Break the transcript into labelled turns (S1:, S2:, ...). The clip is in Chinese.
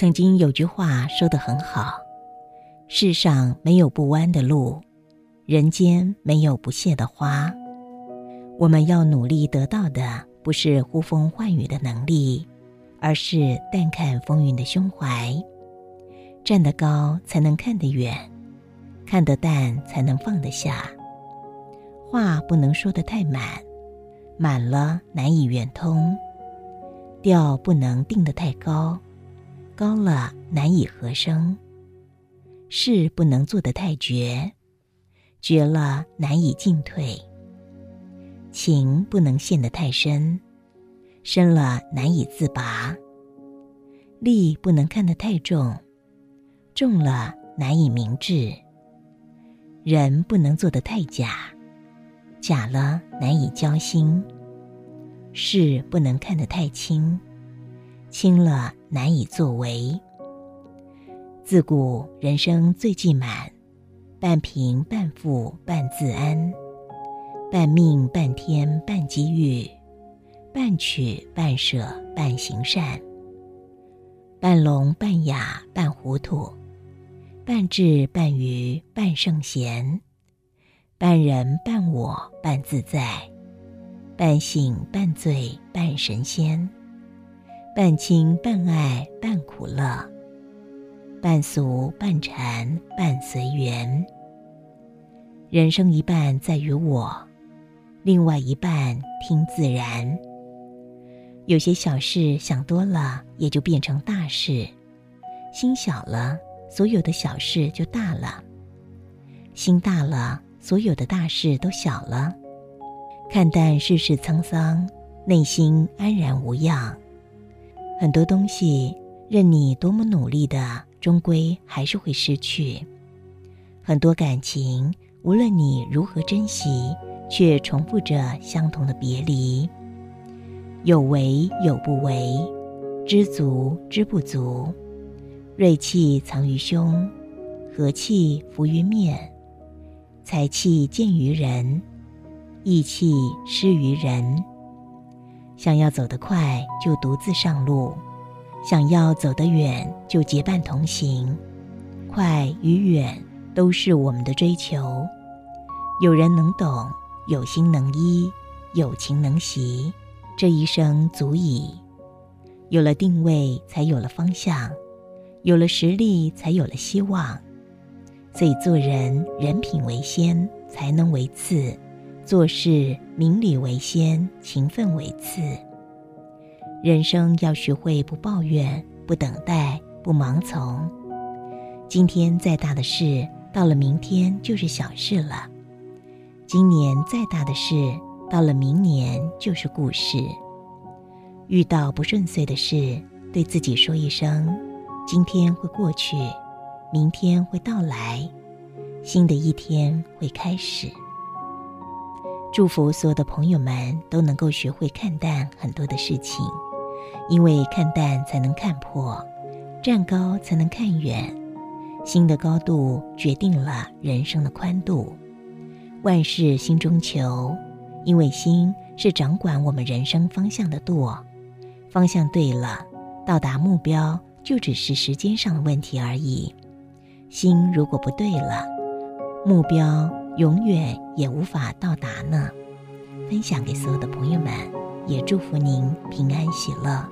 S1: 曾经有句话说得很好：“世上没有不弯的路，人间没有不谢的花。”我们要努力得到的，不是呼风唤雨的能力，而是淡看风云的胸怀。站得高，才能看得远；看得淡，才能放得下。话不能说得太满，满了难以圆通；调不能定得太高，高了难以合声；事不能做得太绝，绝了难以进退。情不能陷得太深，深了难以自拔；力不能看得太重，重了难以明智；人不能做得太假，假了难以交心；事不能看得太轻，轻了难以作为。自古人生最忌满，半贫半富半自安。半命半天半机遇，半取半舍半行善，半聋半哑半糊涂，半智半愚半圣贤，半人半我半自在，半醒半醉半神仙，半亲半爱半苦乐，半俗半禅半随缘。人生一半在于我。另外一半听自然。有些小事想多了，也就变成大事；心小了，所有的小事就大了；心大了，所有的大事都小了。看淡世事沧桑，内心安然无恙。很多东西，任你多么努力的，终归还是会失去。很多感情，无论你如何珍惜。却重复着相同的别离，有为有不为，知足知不足，锐气藏于胸，和气浮于面，才气见于人，意气失于人。想要走得快，就独自上路；想要走得远，就结伴同行。快与远都是我们的追求，有人能懂。有心能依，有情能习，这一生足矣。有了定位，才有了方向；有了实力，才有了希望。所以做人，人品为先，才能为次；做事，明理为先，勤奋为次。人生要学会不抱怨，不等待，不盲从。今天再大的事，到了明天就是小事了。今年再大的事，到了明年就是故事。遇到不顺遂的事，对自己说一声：“今天会过去，明天会到来，新的一天会开始。”祝福所有的朋友们都能够学会看淡很多的事情，因为看淡才能看破，站高才能看远。心的高度决定了人生的宽度。万事心中求，因为心是掌管我们人生方向的舵。方向对了，到达目标就只是时间上的问题而已。心如果不对了，目标永远也无法到达呢。分享给所有的朋友们，也祝福您平安喜乐。